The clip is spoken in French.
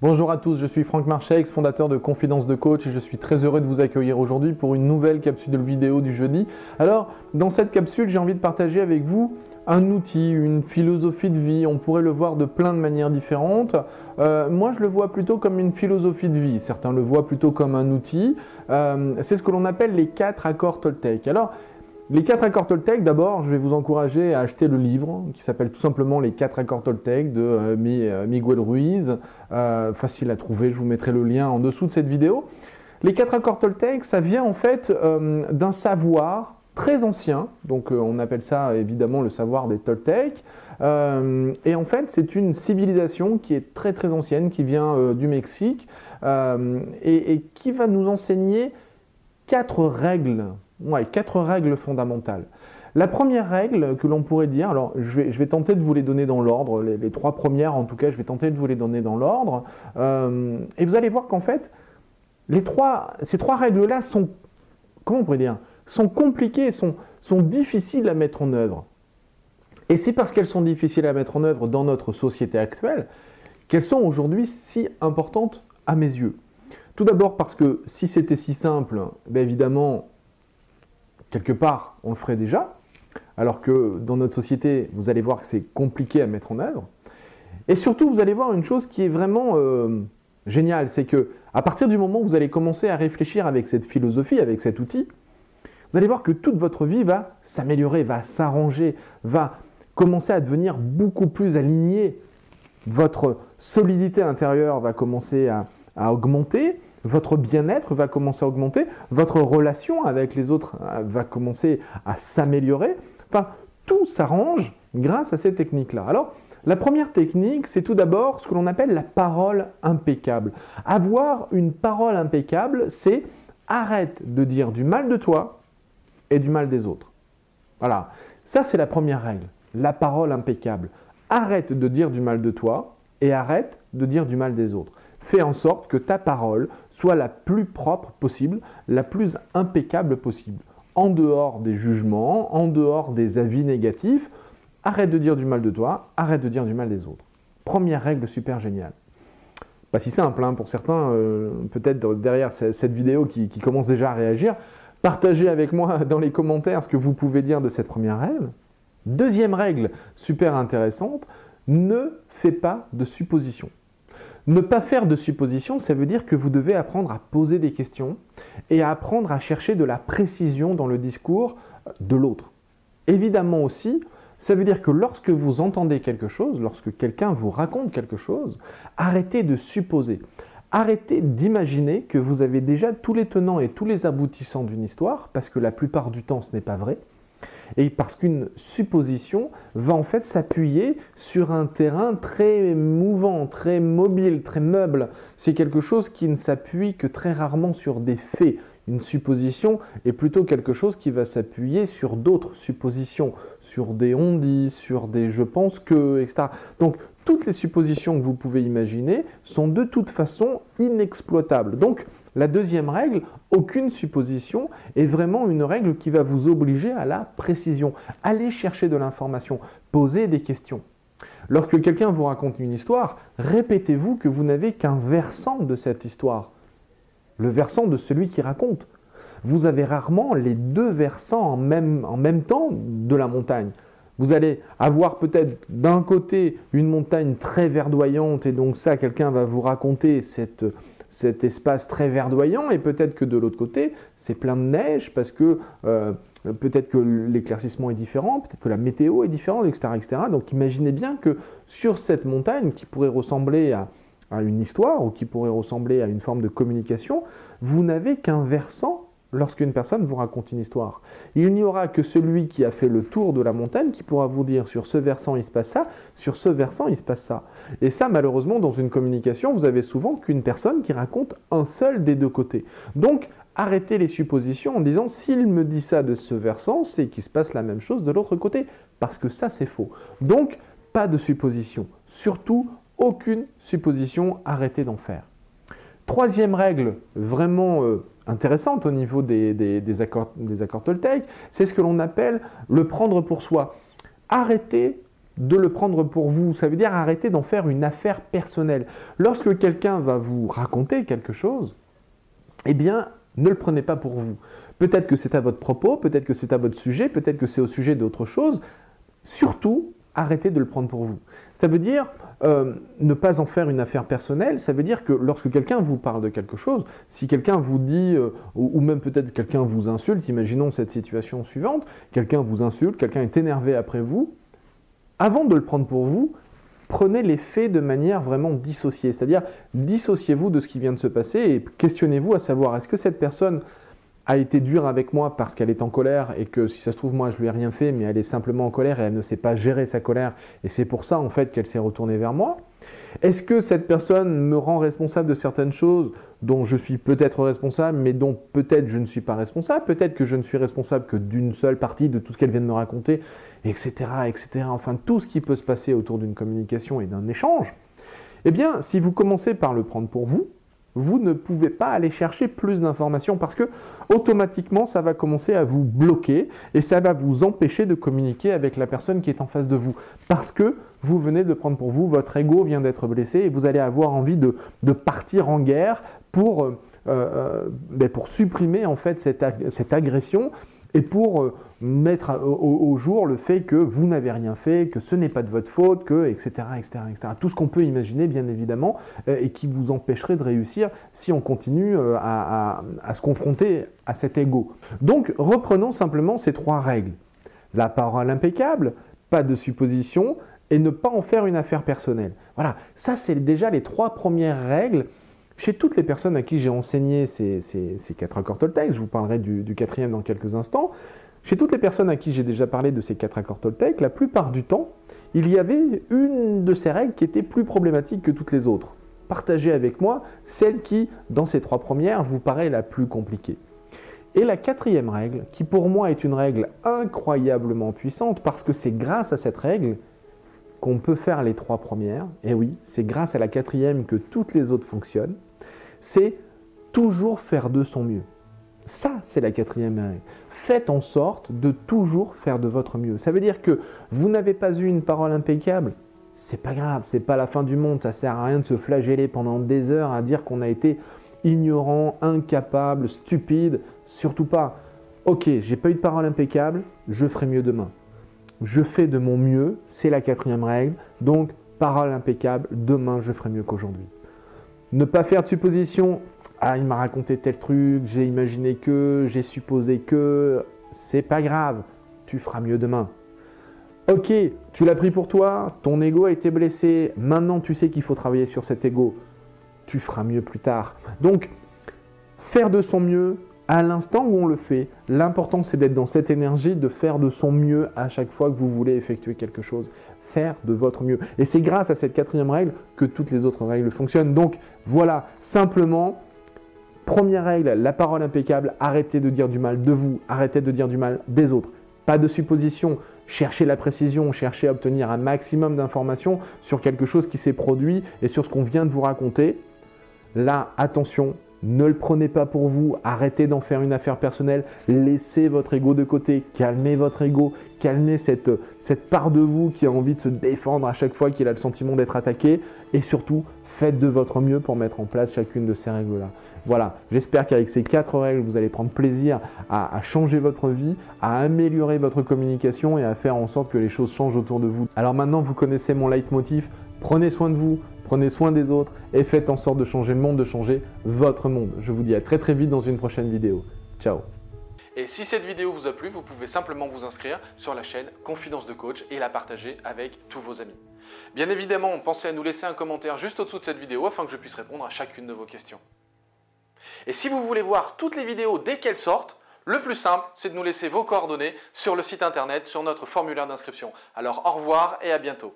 Bonjour à tous, je suis Franck Marchex, fondateur de Confidence de Coach et je suis très heureux de vous accueillir aujourd'hui pour une nouvelle capsule vidéo du jeudi. Alors, dans cette capsule, j'ai envie de partager avec vous un outil, une philosophie de vie. On pourrait le voir de plein de manières différentes. Euh, moi, je le vois plutôt comme une philosophie de vie. Certains le voient plutôt comme un outil. Euh, c'est ce que l'on appelle les quatre accords Toltec. Alors, les quatre accords Toltec, d'abord, je vais vous encourager à acheter le livre qui s'appelle tout simplement Les quatre accords Toltec de euh, euh, Miguel Ruiz. Euh, facile à trouver, je vous mettrai le lien en dessous de cette vidéo. Les quatre accords Toltec, ça vient en fait d'un savoir très ancien, donc on appelle ça évidemment le savoir des Toltecs. et en fait, c'est une civilisation qui est très très ancienne, qui vient du Mexique et qui va nous enseigner quatre règles Ouais, quatre règles fondamentales. La première règle que l'on pourrait dire, alors je vais, tenter de vous les donner dans l'ordre, les, trois premières en tout cas, je vais tenter de vous les donner dans l'ordre, euh, et vous allez voir qu'en fait, les trois, ces trois règles-là sont, comment on pourrait dire, sont compliquées, sont, sont difficiles à mettre en œuvre. Et c'est parce qu'elles sont difficiles à mettre en œuvre dans notre société actuelle qu'elles sont aujourd'hui si importantes à mes yeux. Tout d'abord parce que si c'était si simple, bien évidemment, quelque part, on le ferait déjà, alors que dans notre société, vous allez voir que c'est compliqué à mettre en œuvre. Et surtout, vous allez voir une chose qui est vraiment euh, géniale, c'est que à partir du moment où vous allez commencer à réfléchir avec cette philosophie, avec cet outil, vous allez voir que toute votre vie va s'améliorer, va s'arranger, va commencer à devenir beaucoup plus alignée. Votre solidité intérieure va commencer à augmenter, votre bien-être va commencer à augmenter, votre relation avec les autres euh, va commencer à s'améliorer. Enfin, tout s'arrange grâce à ces techniques-là. Alors, la première technique, c'est tout d'abord ce que l'on appelle la parole impeccable. Avoir une parole impeccable, c'est arrête de dire du mal de toi et du mal des autres. Voilà, ça c'est la première règle, la parole impeccable. Arrête de dire du mal de toi et arrête de dire du mal des autres. Fais en sorte que ta parole soit la plus propre possible, la plus impeccable possible. En dehors des jugements, en dehors des avis négatifs, arrête de dire du mal de toi, arrête de dire du mal des autres. Première règle super géniale. Pas si simple hein, pour certains, euh, peut-être derrière cette vidéo qui, qui commence déjà à réagir. Partagez avec moi dans les commentaires ce que vous pouvez dire de cette première règle. Deuxième règle super intéressante, ne fais pas de suppositions. Ne pas faire de suppositions, ça veut dire que vous devez apprendre à poser des questions et à apprendre à chercher de la précision dans le discours de l'autre. Évidemment aussi, ça veut dire que lorsque vous entendez quelque chose, lorsque quelqu'un vous raconte quelque chose, arrêtez de supposer. Arrêtez d'imaginer que vous avez déjà tous les tenants et tous les aboutissants d'une histoire, parce que la plupart du temps ce n'est pas vrai et parce qu'une supposition va en fait s'appuyer sur un terrain très mouvant, très mobile, très meuble. C'est quelque chose qui ne s'appuie que très rarement sur des faits. Une supposition est plutôt quelque chose qui va s'appuyer sur d'autres suppositions, sur des on dit, sur des je pense que, etc. Donc toutes les suppositions que vous pouvez imaginer sont de toute façon inexploitables. Donc la deuxième règle, aucune supposition, est vraiment une règle qui va vous obliger à la précision. Allez chercher de l'information, posez des questions. Lorsque quelqu'un vous raconte une histoire, répétez-vous que vous n'avez qu'un versant de cette histoire, le versant de celui qui raconte. Vous avez rarement les deux versants en même, en même temps de la montagne. Vous allez avoir peut-être d'un côté une montagne très verdoyante et donc ça, quelqu'un va vous raconter cette, cet espace très verdoyant et peut-être que de l'autre côté, c'est plein de neige parce que euh, peut-être que l'éclaircissement est différent, peut-être que la météo est différente, etc., etc. Donc imaginez bien que sur cette montagne qui pourrait ressembler à, à une histoire ou qui pourrait ressembler à une forme de communication, vous n'avez qu'un versant lorsqu'une personne vous raconte une histoire. Il n'y aura que celui qui a fait le tour de la montagne qui pourra vous dire sur ce versant il se passe ça, sur ce versant il se passe ça. Et ça, malheureusement, dans une communication, vous avez souvent qu'une personne qui raconte un seul des deux côtés. Donc, arrêtez les suppositions en disant s'il me dit ça de ce versant, c'est qu'il se passe la même chose de l'autre côté, parce que ça c'est faux. Donc, pas de supposition. Surtout, aucune supposition, arrêtez d'en faire. Troisième règle, vraiment euh, intéressante au niveau des, accords, des Toltec, c'est ce que l'on appelle le prendre pour soi. Arrêtez de le prendre pour vous. Ça veut dire arrêter d'en faire une affaire personnelle. Lorsque quelqu'un va vous raconter quelque chose, eh bien, ne le prenez pas pour vous. Peut-être que c'est à votre propos, peut-être que c'est à votre sujet, peut-être que c'est au sujet d'autre chose. Surtout, arrêtez de le prendre pour vous. Ça veut dire euh, ne pas en faire une affaire personnelle, ça veut dire que lorsque quelqu'un vous parle de quelque chose, si quelqu'un vous dit, euh, ou, même peut-être quelqu'un vous insulte, imaginons cette situation suivante, quelqu'un vous insulte, quelqu'un est énervé après vous, avant de le prendre pour vous, prenez les faits de manière vraiment dissociée, c'est-à-dire dissociez-vous de ce qui vient de se passer et questionnez-vous à savoir est-ce que cette personne a été dure avec moi parce qu'elle est en colère et que si ça se trouve moi je lui ai rien fait mais elle est simplement en colère et elle ne sait pas gérer sa colère. Et c'est pour ça en fait qu'elle s'est retournée vers moi. Est-ce que cette personne me rend responsable de certaines choses dont je suis peut-être responsable mais dont peut-être je ne suis pas responsable? Peut-être que je ne suis responsable que d'une seule partie de tout ce qu'elle vient de me raconter etc etc enfin tout ce qui peut se passer autour d'une communication et d'un échange. Eh bien si vous commencez par le prendre pour vous vous ne pouvez pas aller chercher plus d'informations parce que automatiquement ça va commencer à vous bloquer et ça va vous empêcher de communiquer avec la personne qui est en face de vous. Parce que vous venez de prendre pour vous, votre ego vient d'être blessé et vous allez avoir envie de, partir en guerre pour, euh, euh, ben pour supprimer en fait cette, cette agression et pour euh, mettre au, jour le fait que vous n'avez rien fait, que ce n'est pas de votre faute, que etc. etc.. Tout ce qu'on peut imaginer, bien évidemment, euh, et qui vous empêcherait de réussir si on continue euh, à, à se confronter à cet ego. Donc, reprenons simplement ces trois règles. La parole impeccable, pas de supposition, et ne pas en faire une affaire personnelle. Voilà, ça c'est déjà les trois premières règles chez toutes les personnes à qui j'ai enseigné ces, quatre accords Toltec, je vous parlerai du, quatrième dans quelques instants, chez toutes les personnes à qui j'ai déjà parlé de ces quatre accords Toltec, la plupart du temps, il y avait une de ces règles qui était plus problématique que toutes les autres. Partagez avec moi celle qui, dans ces trois premières, vous paraît la plus compliquée. Et la quatrième règle, qui pour moi est une règle incroyablement puissante, parce que c'est grâce à cette règle qu'on peut faire les trois premières, et oui, c'est grâce à la quatrième que toutes les autres fonctionnent, c'est toujours faire de son mieux. Ça, c'est la quatrième règle. Faites en sorte de toujours faire de votre mieux. Ça veut dire que vous n'avez pas eu une parole impeccable, c'est pas grave, c'est pas la fin du monde, ça sert à rien de se flageller pendant des heures à dire qu'on a été ignorant, incapable, stupide, surtout pas. Ok, j'ai pas eu de parole impeccable, je ferai mieux demain. Je fais de mon mieux, c'est la quatrième règle, donc parole impeccable, demain je ferai mieux qu'aujourd'hui. Ne pas faire de supposition. Ah, il m'a raconté tel truc, j'ai imaginé que, j'ai supposé que. C'est pas grave, tu feras mieux demain. Ok, tu l'as pris pour toi, ton ego a été blessé, maintenant tu sais qu'il faut travailler sur cet ego. Tu feras mieux plus tard. Donc, faire de son mieux à l'instant où on le fait, l'important c'est d'être dans cette énergie, de faire de son mieux à chaque fois que vous voulez effectuer quelque chose faire de votre mieux. Et c'est grâce à cette quatrième règle que toutes les autres règles fonctionnent. Donc voilà, simplement, première règle, la parole impeccable, arrêtez de dire du mal de vous, arrêtez de dire du mal des autres. Pas de supposition, cherchez la précision, cherchez à obtenir un maximum d'informations sur quelque chose qui s'est produit et sur ce qu'on vient de vous raconter. Là, attention, ne le prenez pas pour vous, arrêtez d'en faire une affaire personnelle, laissez votre ego de côté, calmez votre ego, calmez cette, part de vous qui a envie de se défendre à chaque fois qu'il a le sentiment d'être attaqué, et surtout, faites de votre mieux pour mettre en place chacune de ces règles-là. Voilà, j'espère qu'avec ces quatre règles, vous allez prendre plaisir à, à, changer votre vie, à améliorer votre communication et à faire en sorte que les choses changent autour de vous. Alors maintenant, vous connaissez mon leitmotiv, prenez soin de vous, prenez soin des autres et faites en sorte de changer le monde, de changer votre monde. Je vous dis à très très vite dans une prochaine vidéo. Ciao et si cette vidéo vous a plu, vous pouvez simplement vous inscrire sur la chaîne Confidence de Coach et la partager avec tous vos amis. Bien évidemment, pensez à nous laisser un commentaire juste au-dessous de cette vidéo afin que je puisse répondre à chacune de vos questions. Et si vous voulez voir toutes les vidéos dès qu'elles sortent, le plus simple, c'est de nous laisser vos coordonnées sur le site internet, sur notre formulaire d'inscription. Alors au revoir et à bientôt.